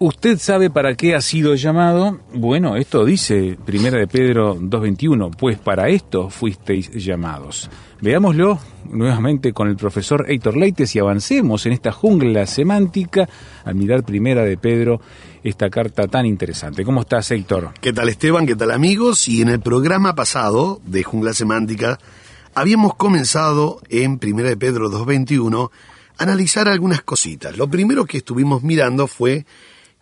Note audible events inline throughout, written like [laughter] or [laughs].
¿Usted sabe para qué ha sido llamado? Bueno, esto dice Primera de Pedro 2.21, pues para esto fuisteis llamados. Veámoslo nuevamente con el profesor Héctor Leites y avancemos en esta jungla semántica al mirar Primera de Pedro esta carta tan interesante. ¿Cómo estás, Héctor? ¿Qué tal Esteban? ¿Qué tal amigos? Y en el programa pasado de Jungla Semántica habíamos comenzado en 1 de Pedro 2.21 a analizar algunas cositas. Lo primero que estuvimos mirando fue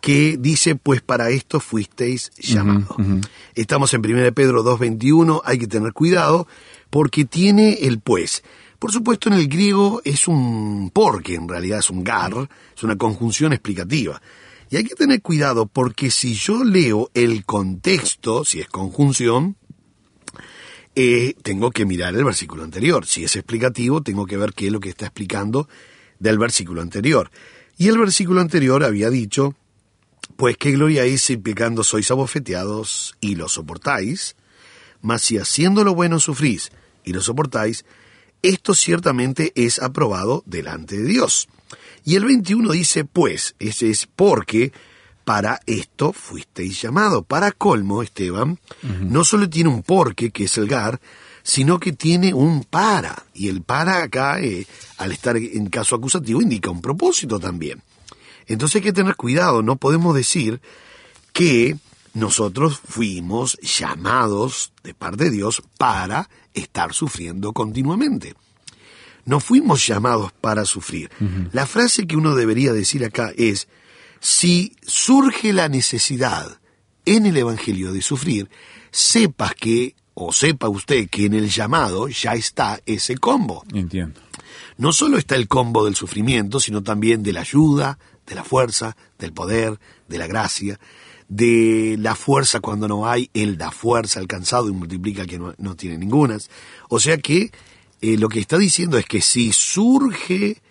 que dice, pues para esto fuisteis llamados. Estamos en 1 de Pedro 2.21, hay que tener cuidado porque tiene el pues. Por supuesto en el griego es un porque, en realidad es un gar, es una conjunción explicativa. Y hay que tener cuidado porque si yo leo el contexto, si es conjunción, eh, tengo que mirar el versículo anterior. Si es explicativo, tengo que ver qué es lo que está explicando del versículo anterior. Y el versículo anterior había dicho, pues qué gloria es si pecando sois abofeteados y lo soportáis, mas si haciendo lo bueno sufrís y lo soportáis, esto ciertamente es aprobado delante de Dios. Y el 21 dice, pues, ese es porque para esto fuisteis llamado. Para colmo, Esteban, no solo tiene un porque, que es el gar, sino que tiene un para. Y el para acá, eh, al estar en caso acusativo, indica un propósito también. Entonces hay que tener cuidado, no podemos decir que nosotros fuimos llamados de parte de Dios para estar sufriendo continuamente. No fuimos llamados para sufrir. La frase que uno debería decir acá es, si surge la necesidad en el Evangelio de sufrir, sepas que, o sepa usted que en el llamado ya está ese combo. Entiendo. No solo está el combo del sufrimiento, sino también de la ayuda, de la fuerza, del poder, de la gracia, de la fuerza cuando no hay, él da fuerza al cansado y multiplica que no, no tiene ningunas. O sea que eh, lo que está diciendo es que si surge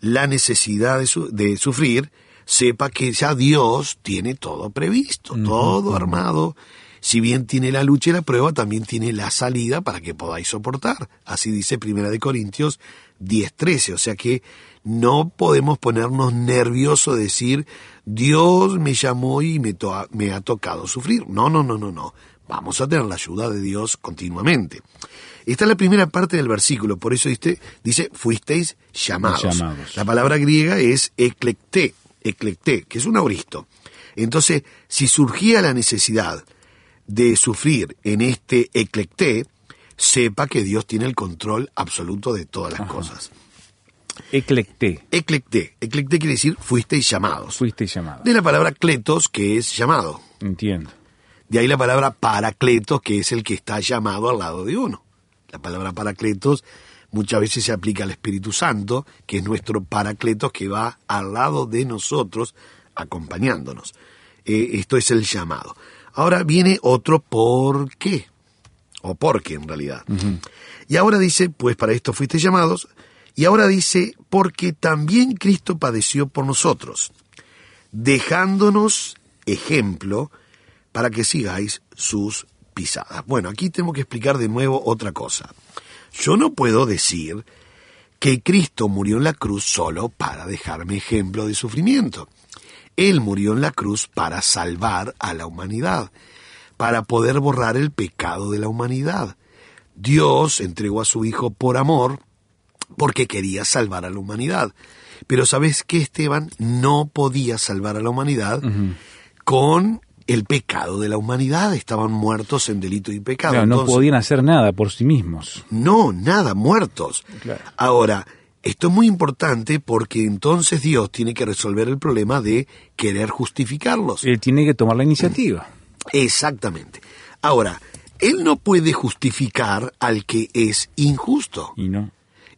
la necesidad de, su- de sufrir, sepa que ya Dios tiene todo previsto, todo armado. Si bien tiene la lucha y la prueba, también tiene la salida para que podáis soportar. Así dice Primera de Corintios 10:13. O sea que no podemos ponernos nerviosos de decir, Dios me llamó y me, to- me ha tocado sufrir. No, no, no, no, no. Vamos a tener la ayuda de Dios continuamente. Esta es la primera parte del versículo, por eso dice, dice fuisteis llamados. Llamados. La palabra griega es eclecté, eclecté, que es un auristo. Entonces, si surgía la necesidad de sufrir en este eclecté, sepa que Dios tiene el control absoluto de todas las cosas. Eclecté. Eclecté, eclecté quiere decir fuisteis llamados. Fuiste llamado. De la palabra kletos, que es llamado. Entiendo. De ahí la palabra paracletos, que es el que está llamado al lado de uno. La palabra paracletos muchas veces se aplica al Espíritu Santo, que es nuestro paracletos que va al lado de nosotros, acompañándonos. Eh, esto es el llamado. Ahora viene otro por qué, o porque en realidad. Y ahora dice, pues para esto fuiste llamados, y ahora dice, porque también Cristo padeció por nosotros, dejándonos ejemplo para que sigáis sus pisadas. Bueno, aquí tengo que explicar de nuevo otra cosa. Yo no puedo decir que Cristo murió en la cruz solo para dejarme ejemplo de sufrimiento. Él murió en la cruz para salvar a la humanidad, para poder borrar el pecado de la humanidad. Dios entregó a su Hijo por amor, porque quería salvar a la humanidad. Pero ¿sabes qué, Esteban? No podía salvar a la humanidad con el pecado de la humanidad. Estaban muertos en delito y pecado. Claro, no podían hacer nada por sí mismos. no, nada, muertos. Claro. Ahora, esto es muy importante porque entonces Dios tiene que resolver el problema de querer justificarlos. Él tiene que tomar la iniciativa. Exactamente. Ahora, Él no puede justificar al que es injusto. Y no.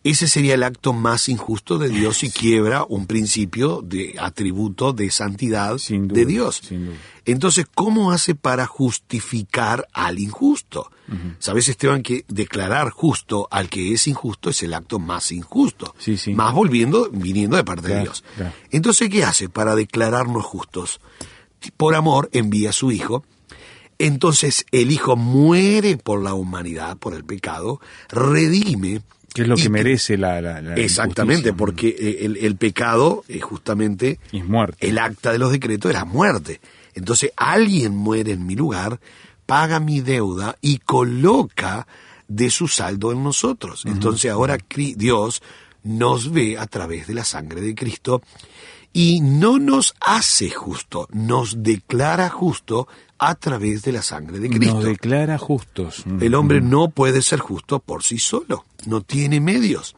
Ese sería el acto más injusto de Dios y quiebra un principio de atributo de santidad Sin duda, de Dios. sin duda. Entonces, ¿cómo hace para justificar al injusto? Sabes, Esteban, que declarar justo al que es injusto es el acto más injusto. Sí, sí. Más volviendo, viniendo de parte de Dios. claro. Entonces, ¿qué hace para declararnos justos? Por amor envía a su Hijo. Entonces, el Hijo muere por la humanidad, por el pecado, redime. Que es lo que merece la, la- la Exactamente, porque eh, el, el pecado es justamente es muerte. el acta de los decretos era muerte. Entonces alguien muere en mi lugar, paga mi deuda y coloca de su saldo en nosotros. Entonces ahora Dios nos ve a través de la sangre de Cristo y no nos hace justo, nos declara justo a través de la sangre de Cristo. Nos declara justos. El hombre no puede ser justo por sí solo, no tiene medios.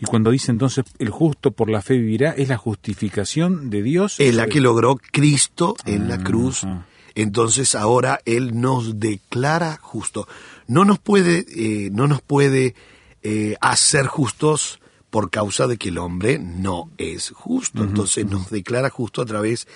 Y cuando dice entonces el justo por la fe vivirá, es la justificación de Dios. Es la que logró Cristo en la cruz. Entonces ahora Él nos declara justo. No nos puede, eh, no nos puede eh, hacer justos por causa de que el hombre no es justo. Entonces nos declara justo a través de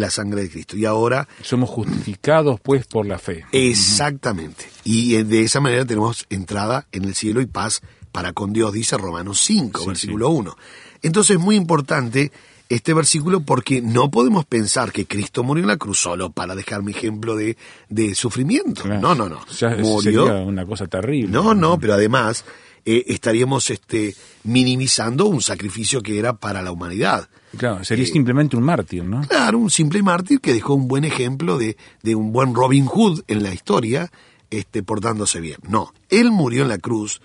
la sangre de Cristo. Y ahora, Somos justificados pues por la fe. exactamente. Y eh, de esa manera tenemos entrada en el cielo y paz para con Dios, dice Romanos 5, Sí, versículo 1. Entonces es muy importante este versículo porque no podemos pensar que Cristo murió en la cruz solo para dejarme ejemplo de, de sufrimiento. Claro. No, no, no. Ya Murió. sería una cosa terrible. No, no, pero además eh, estaríamos este, minimizando un sacrificio que era para la humanidad. Claro, sería Eh, simplemente un mártir, ¿no? Claro, un simple mártir que dejó un buen ejemplo de, de un buen Robin Hood en la historia, este, portándose bien. No, él murió en la cruz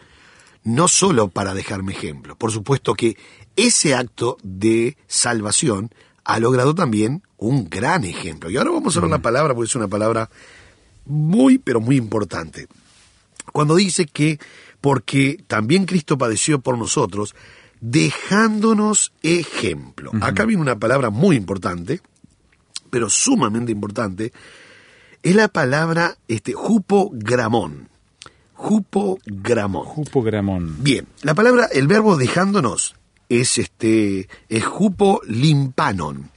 no solo para dejarme ejemplo. Por supuesto que ese acto de salvación ha logrado también un gran ejemplo. Y ahora vamos a ver la palabra, porque es una palabra muy, pero muy importante. Cuando dice que porque también Cristo padeció por nosotros, dejándonos ejemplo. Acá viene una palabra muy importante, pero sumamente importante, es la palabra este, jupogramón. Jupogramón. Jupogramón. Bien, la palabra, el verbo dejándonos es este, es jupolimpanon.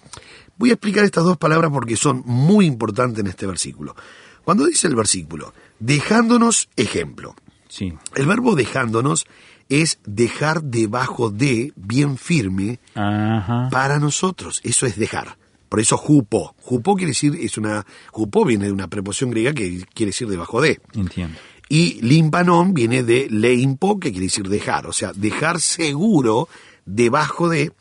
Voy a explicar estas dos palabras porque son muy importantes en este versículo. Cuando dice el versículo, dejándonos ejemplo, Sí. el verbo dejándonos es dejar debajo de, bien firme, Ajá. para nosotros. Eso es dejar. Por eso jupo. Jupo quiere decir, es una, jupo viene de una preposición griega que quiere decir debajo de. Entiendo. Y limpanon viene de leimpo, que quiere decir dejar, o sea, dejar seguro debajo de,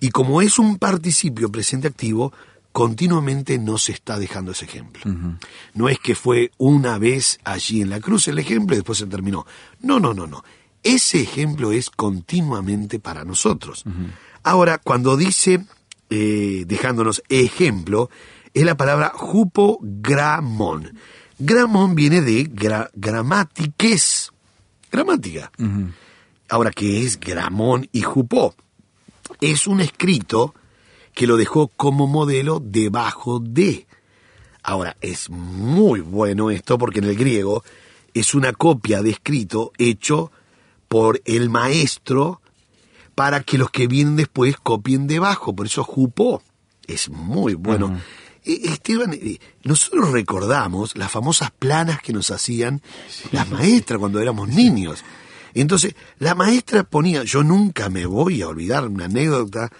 y como es un participio presente activo, continuamente nos está dejando ese ejemplo. No es que fue una vez allí en la cruz el ejemplo y después se terminó. No, no, no, no. Ese ejemplo es continuamente para nosotros. Ahora, cuando dice, eh, dejándonos ejemplo, es la palabra jupogramón. Gramón viene de gra gramatiques, gramática. Ahora, ¿qué es gramón y jupó? Es un escrito que lo dejó como modelo debajo de. Ahora, es muy bueno esto porque en el griego es una copia de escrito hecho por el maestro para que los que vienen después copien debajo. Por eso jupó. Es muy bueno. Eh, Esteban, eh, nosotros recordamos las famosas planas que nos hacían las maestras cuando éramos niños. Entonces, la maestra ponía, yo nunca me voy a olvidar una anécdota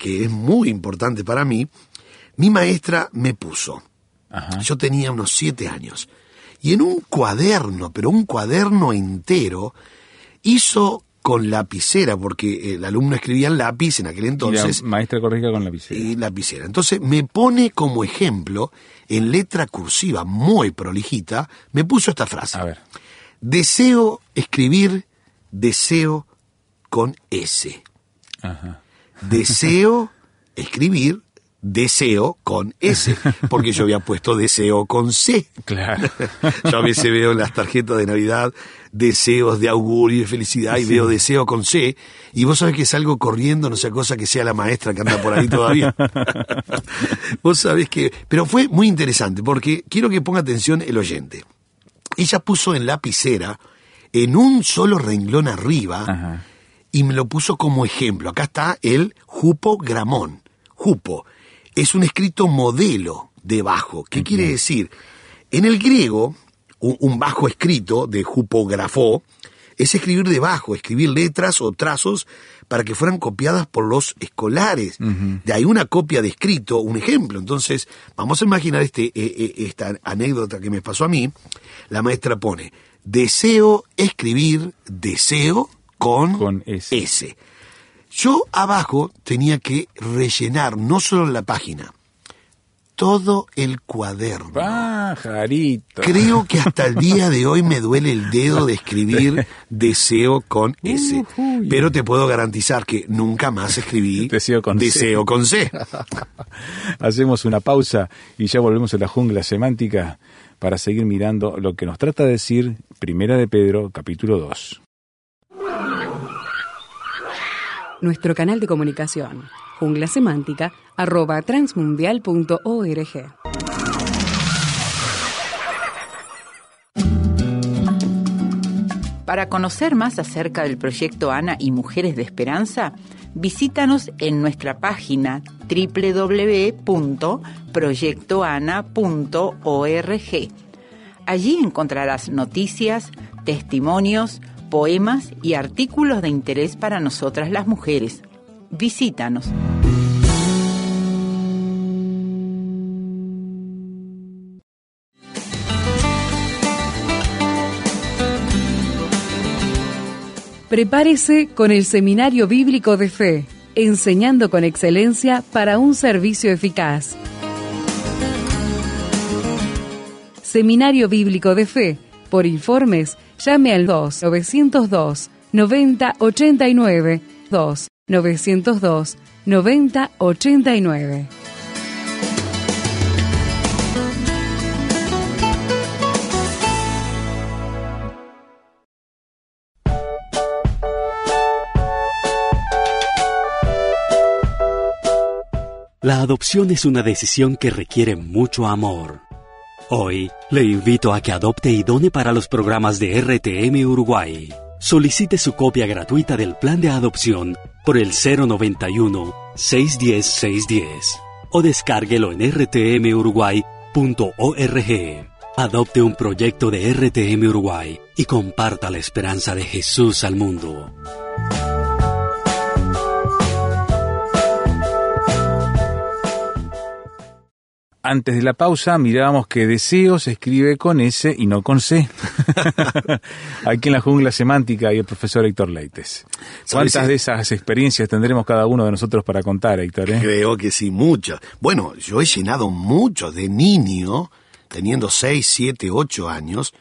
que es muy importante para mí. Mi maestra me puso, Ajá. yo tenía unos siete años, y en un cuaderno, pero un cuaderno entero, hizo con lapicera, porque el alumno escribía en lápiz en aquel Y entonces, la maestra corrija con la lapicera. y lapicera. Entonces me pone como ejemplo, en letra cursiva muy prolijita, me puso esta frase. A ver. Deseo escribir, deseo con S. Ajá. Deseo escribir deseo con S, porque yo había puesto deseo con C. Claro. Yo a veces veo en las tarjetas de Navidad deseos de augurio y de felicidad y veo deseo con C, y vos sabés que salgo corriendo, no sea cosa que sea la maestra que anda por ahí todavía. [laughs] vos sabés que... Pero fue muy interesante, porque quiero que ponga atención el oyente. Ella puso en lapicera, en un solo renglón arriba, Ajá. Y me lo puso como ejemplo. Acá está el jupogramón. Jupo es un escrito modelo de bajo. ¿Qué quiere decir? En el griego, un, un bajo escrito de jupografó es escribir debajo, escribir letras o trazos para que fueran copiadas por los escolares. De ahí una copia de escrito, un ejemplo. Entonces, vamos a imaginar este, eh, eh, esta anécdota que me pasó a mí. La maestra pone, deseo escribir deseo con, Con S. S. Yo abajo tenía que rellenar no solo la página, todo el cuaderno. Pajarito. Creo que hasta el día de hoy me duele el dedo de escribir [laughs] deseo con S. Pero te puedo garantizar que nunca más escribí [laughs] Deseo con C. deseo con C. [laughs] Hacemos una pausa y ya volvemos a la jungla semántica para seguir mirando lo que nos trata de decir Primera de Pedro, capítulo 2. Nuestro canal de comunicación, transmundial.org. Para conocer más acerca del proyecto ANA y Mujeres de Esperanza, visítanos en nuestra página www.proyectoana.org. Allí encontrarás noticias, testimonios, poemas y artículos de interés para nosotras las mujeres. Visítanos. Prepárese con el Seminario Bíblico de Fe, enseñando con excelencia para un servicio eficaz. Seminario Bíblico de Fe. Por informes, llame al 2 902 9089 2 902 9089. La adopción es una decisión que requiere mucho amor. Hoy le invito a que adopte y done para los programas de RTM Uruguay. Solicite su copia gratuita del plan de adopción por el 091-610-610 o descárguelo en rtmuruguay.org. Adopte un proyecto de RTM Uruguay y comparta la esperanza de Jesús al mundo. Antes de la pausa mirábamos que deseo se escribe con S y no con C. [laughs] Aquí en la jungla semántica y el profesor Héctor Leites. ¿Cuántas de esas experiencias tendremos cada uno de nosotros para contar, Héctor? eh? Creo que sí, muchas. Bueno, yo he llenado mucho de niño, teniendo 6, 7, 8 años.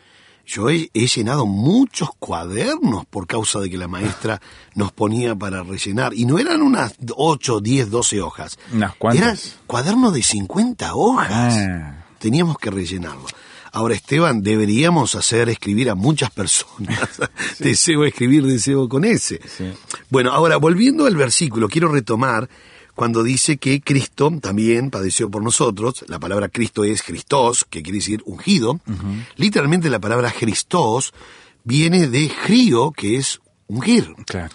Yo he, he llenado muchos cuadernos por causa de que la maestra [laughs] nos ponía para rellenar. Y no eran unas 8, 10, 12 hojas. Unas cuantas. Eran cuadernos de 50 hojas. Ah. Teníamos que rellenarlo. Ahora, Esteban, deberíamos hacer escribir a muchas personas. [laughs] deseo escribir, deseo con ese. Sí. Bueno, ahora, volviendo al versículo, quiero retomar cuando dice que Cristo también padeció por nosotros. La palabra Cristo es Christos, que quiere decir ungido. Literalmente la palabra Christos viene de Grio, que es ungir. Claro.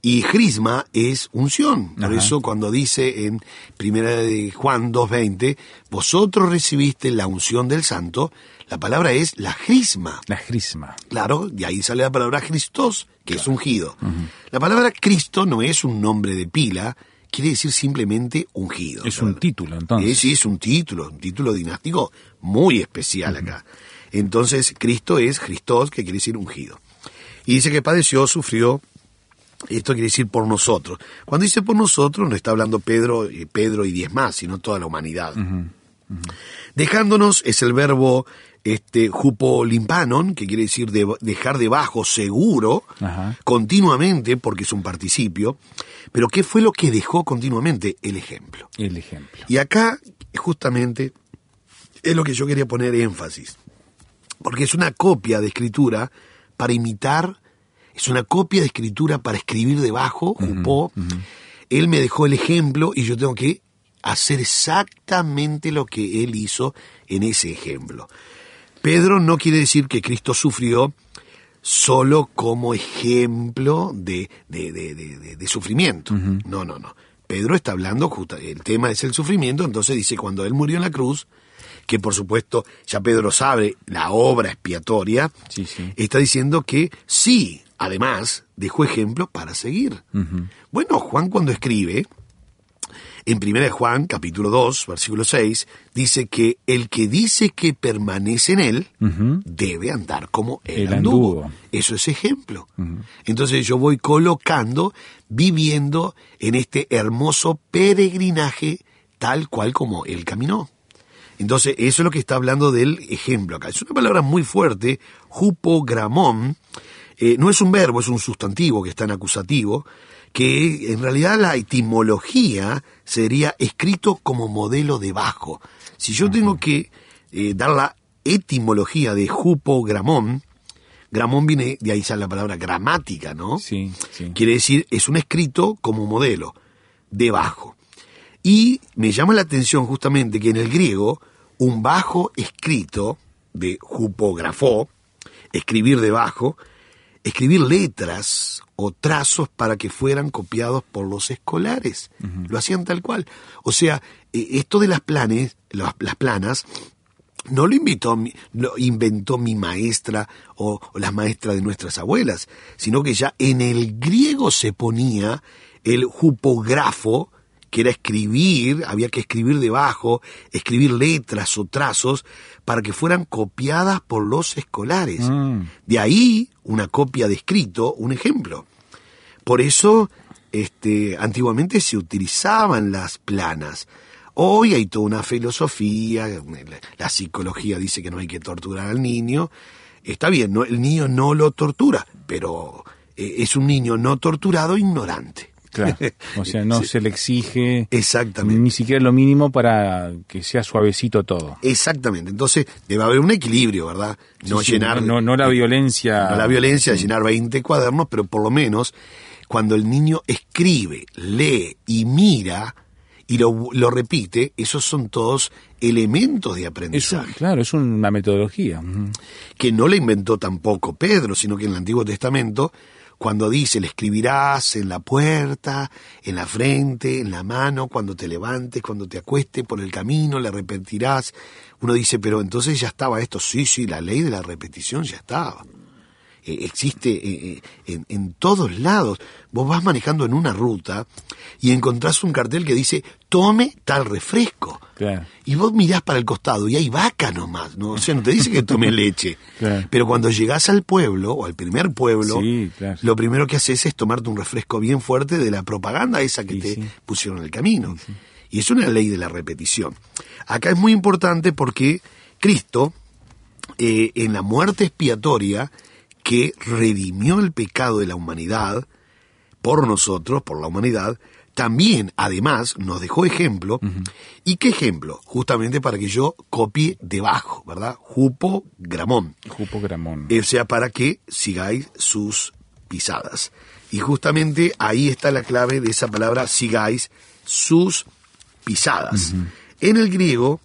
Y Crisma es unción. Por Ajá. eso cuando dice en primera de Juan 2.20, vosotros recibiste la unción del santo, la palabra es la crisma. La crisma. Claro, de ahí sale la palabra Christos, que es ungido. La palabra Cristo no es un nombre de pila, quiere decir simplemente ungido. Es un título, entonces. Eh, sí, es un título, un título dinástico muy especial acá. Entonces, Cristo es Christos, que quiere decir ungido. Y dice que padeció, sufrió, esto quiere decir por nosotros. Cuando dice por nosotros, no está hablando Pedro, eh, Pedro y diez más, sino toda la humanidad. Dejándonos es el verbo este jupo limpanon, que quiere decir de- dejar debajo seguro, Ajá. continuamente, porque es un participio. Pero ¿qué fue lo que dejó continuamente? El ejemplo. El ejemplo. Y acá, justamente, es lo que yo quería poner énfasis. Porque es una copia de escritura para imitar, es una copia de escritura para escribir debajo, jupó. Él me dejó el ejemplo y yo tengo que hacer exactamente lo que él hizo en ese ejemplo. Pedro no quiere decir que Cristo sufrió solo como ejemplo de, de, de- sufrimiento. No, no, no. Pedro está hablando, justa- el tema es el sufrimiento, entonces dice cuando él murió en la cruz, que por supuesto ya Pedro sabe la obra expiatoria, Sí, sí. está diciendo que sí, además dejó ejemplo para seguir. Bueno, Juan cuando escribe, en 1 Juan, capítulo 2, versículo 6, dice que el que dice que permanece en él debe andar como él, Él anduvo. anduvo. Eso es ejemplo. Entonces yo voy colocando, viviendo en este hermoso peregrinaje tal cual como él caminó. Entonces, eso es lo que está hablando del ejemplo acá. Es una palabra muy fuerte, jupogramón. Eh, no es un verbo, es un sustantivo que está en acusativo, que en realidad la etimología sería escrito como modelo debajo. Si yo tengo que eh, dar la etimología de jupogramón, gramón viene, de ahí sale la palabra gramática, ¿no? Sí, sí. Quiere decir, es un escrito como modelo, debajo. Y me llama la atención justamente que en el griego, un bajo escrito de jupografó, escribir debajo, escribir letras o trazos para que fueran copiados por los escolares. Lo hacían tal cual. O sea, eh, esto de las planes, las, las planas, no lo inventó, mi- lo inventó mi maestra o, o las maestras de nuestras abuelas, sino que ya en el griego se ponía el jupografo, que era escribir, había que escribir debajo, escribir letras o trazos para que fueran copiadas por los escolares. Mm. De ahí una copia de escrito, un ejemplo. Por eso, este, antiguamente se utilizaban las planas. Hoy hay toda una filosofía, la, psicología dice que no hay que torturar al niño. Está bien, no, el niño no lo tortura, pero eh, es un niño no torturado ignorante. Claro. [laughs] O sea, no Sí. se le exige Exactamente. ni siquiera lo mínimo para que sea suavecito todo. Exactamente. Entonces debe haber un equilibrio, ¿verdad? No Sí, sí, llenar no, no la violencia. no la violencia de llenar 20 cuadernos, pero por lo menos cuando el niño escribe, lee y mira y lo, lo repite, esos son todos elementos de aprendizaje. claro, es una metodología. Que no la inventó tampoco Pedro, sino que en el Antiguo Testamento, cuando dice, le escribirás en la puerta, en la frente, en la mano, cuando te levantes, cuando te acuestes por el camino, le repetirás. Uno dice, pero entonces ya estaba esto. Sí, sí, la ley de la repetición ya estaba. Eh, existe eh, eh, en, en todos lados. Vos vas manejando en una ruta y encontrás un cartel que dice, tome tal refresco. Claro. Y vos mirás para el costado y hay vaca nomás, ¿no? O sea, no te dice que tome leche. [laughs] Claro. Pero cuando llegás al pueblo, o al primer pueblo, Sí, claro. lo primero que haces es tomarte un refresco bien fuerte de la propaganda esa que Sí, te sí. pusieron en el camino. Y es una ley de la repetición. Acá es muy importante porque Cristo, eh, en la muerte expiatoria, que redimió el pecado de la humanidad, por nosotros, por la humanidad, también, además, nos dejó ejemplo. ¿Y qué ejemplo? Justamente para que yo copie debajo, ¿verdad? Jupo Gramón. Jupo Gramón. O sea, para que sigáis sus pisadas. Y justamente ahí está la clave de esa palabra, sigáis sus pisadas. En el griego,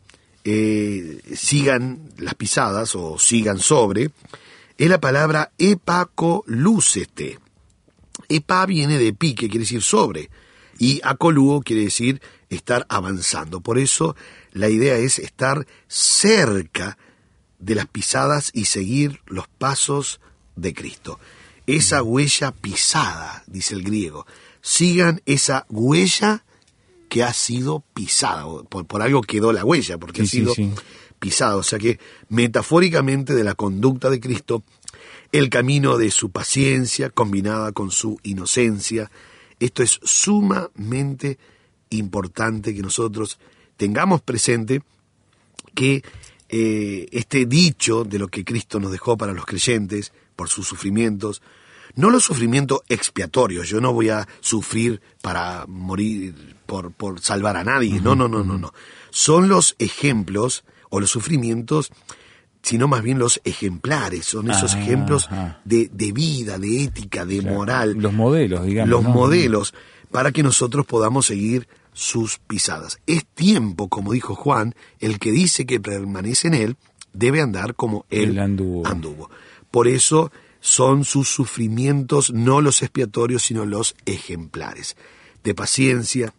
eh, sigan las pisadas o sigan sobre, es la palabra epacolúcete. Epa viene de pi, que quiere decir sobre, y acoluo quiere decir estar avanzando. Por eso la idea es estar cerca de las pisadas y seguir los pasos de Cristo. Esa huella pisada, dice el griego. Sigan esa huella que ha sido pisada. Por, por algo quedó la huella, porque Sí, ha sido sí, sí. Pisada. O sea que metafóricamente de la conducta de Cristo, el camino de su paciencia combinada con su inocencia, esto es sumamente importante que nosotros tengamos presente que eh, este dicho de lo que Cristo nos dejó para los creyentes por sus sufrimientos, no los sufrimientos expiatorios, yo no voy a sufrir para morir, por, por salvar a nadie, no, no, no, no, no. Son los ejemplos o los sufrimientos, sino más bien los ejemplares, son esos Ah, ejemplos ah. de, de vida, de ética, de moral. Los modelos, digamos. Los ¿no? modelos para que nosotros podamos seguir sus pisadas. Es tiempo, como dijo Juan, el que dice que permanece en él debe andar como él, Él anduvo. anduvo. Por eso son sus sufrimientos no los expiatorios, sino los ejemplares, de paciencia,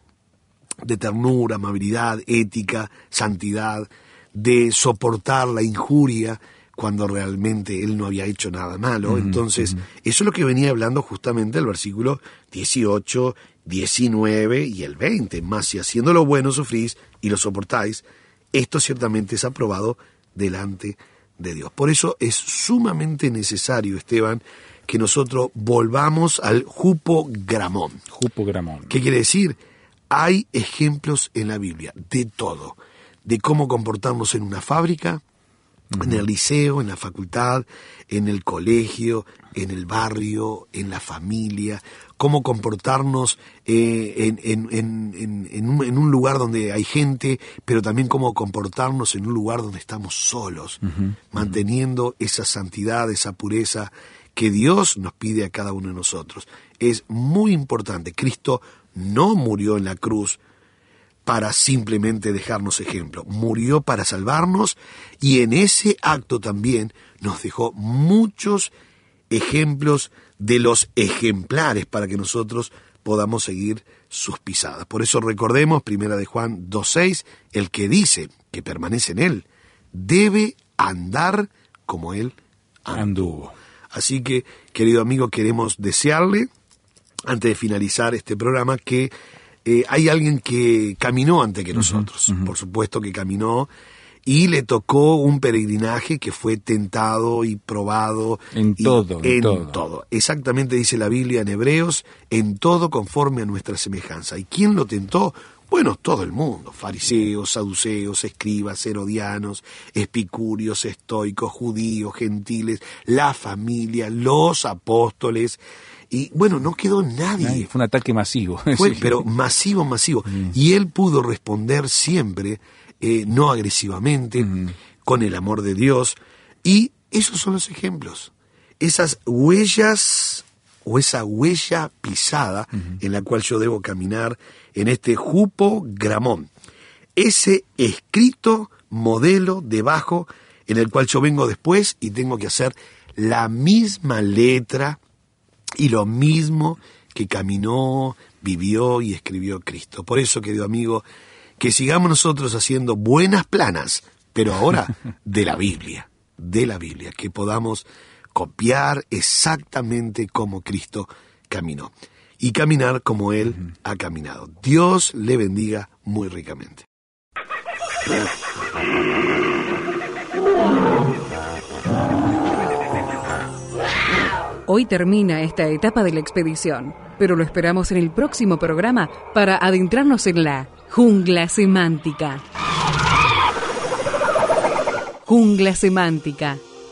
de ternura, amabilidad, ética, santidad, de soportar la injuria cuando realmente él no había hecho nada malo. Entonces, eso es lo que venía hablando justamente el versículo 18, 19 y el 20. Más si haciendo lo bueno sufrís y lo soportáis, esto ciertamente es aprobado delante de Dios. Por eso es sumamente necesario, Esteban, que nosotros volvamos al jupogramón. Jupogramón. ¿Qué quiere decir? Hay ejemplos en la Biblia de todo, de cómo comportarnos en una fábrica, en el liceo, en la facultad, en el colegio, en el barrio, en la familia, cómo comportarnos eh, en, en- en- en- en un, en un lugar donde hay gente, pero también cómo comportarnos en un lugar donde estamos solos, manteniendo esa santidad, esa pureza que Dios nos pide a cada uno de nosotros. Es muy importante. Cristo no murió en la cruz para simplemente dejarnos ejemplo. Murió para salvarnos y en ese acto también nos dejó muchos ejemplos de los ejemplares para que nosotros podamos seguir sus pisadas. Por eso recordemos, primera de Juan 2.6, el que dice que permanece en él, debe andar como él Anduvo. Así que, querido amigo, queremos desearle, antes de finalizar este programa, que eh, hay alguien que caminó antes que nosotros. Por supuesto que caminó y le tocó un peregrinaje que fue tentado y probado. En y- todo, en en todo. todo. Exactamente dice la Biblia en Hebreos, en todo conforme a nuestra semejanza. ¿Y quién lo tentó? Bueno, todo el mundo, fariseos, saduceos, escribas, herodianos, epicúreos, estoicos, judíos, gentiles, la familia, los apóstoles, y bueno, no quedó nadie. Fue un ataque masivo. [laughs] Fue, Sí. pero masivo, masivo. Y él pudo responder siempre, eh, no agresivamente, con el amor de Dios. Y esos son los ejemplos. Esas huellas o esa huella pisada en la cual yo debo caminar en este jupo gramón. Ese escrito modelo debajo en el cual yo vengo después y tengo que hacer la misma letra y lo mismo que caminó, vivió y escribió Cristo. Por eso, querido amigo, que sigamos nosotros haciendo buenas planas, pero ahora [laughs] de la Biblia, de la Biblia, que podamos copiar exactamente como Cristo caminó y caminar como Él ha caminado. Dios le bendiga muy ricamente. Hoy termina esta etapa de la expedición, pero lo esperamos en el próximo programa para adentrarnos en la jungla semántica. Jungla semántica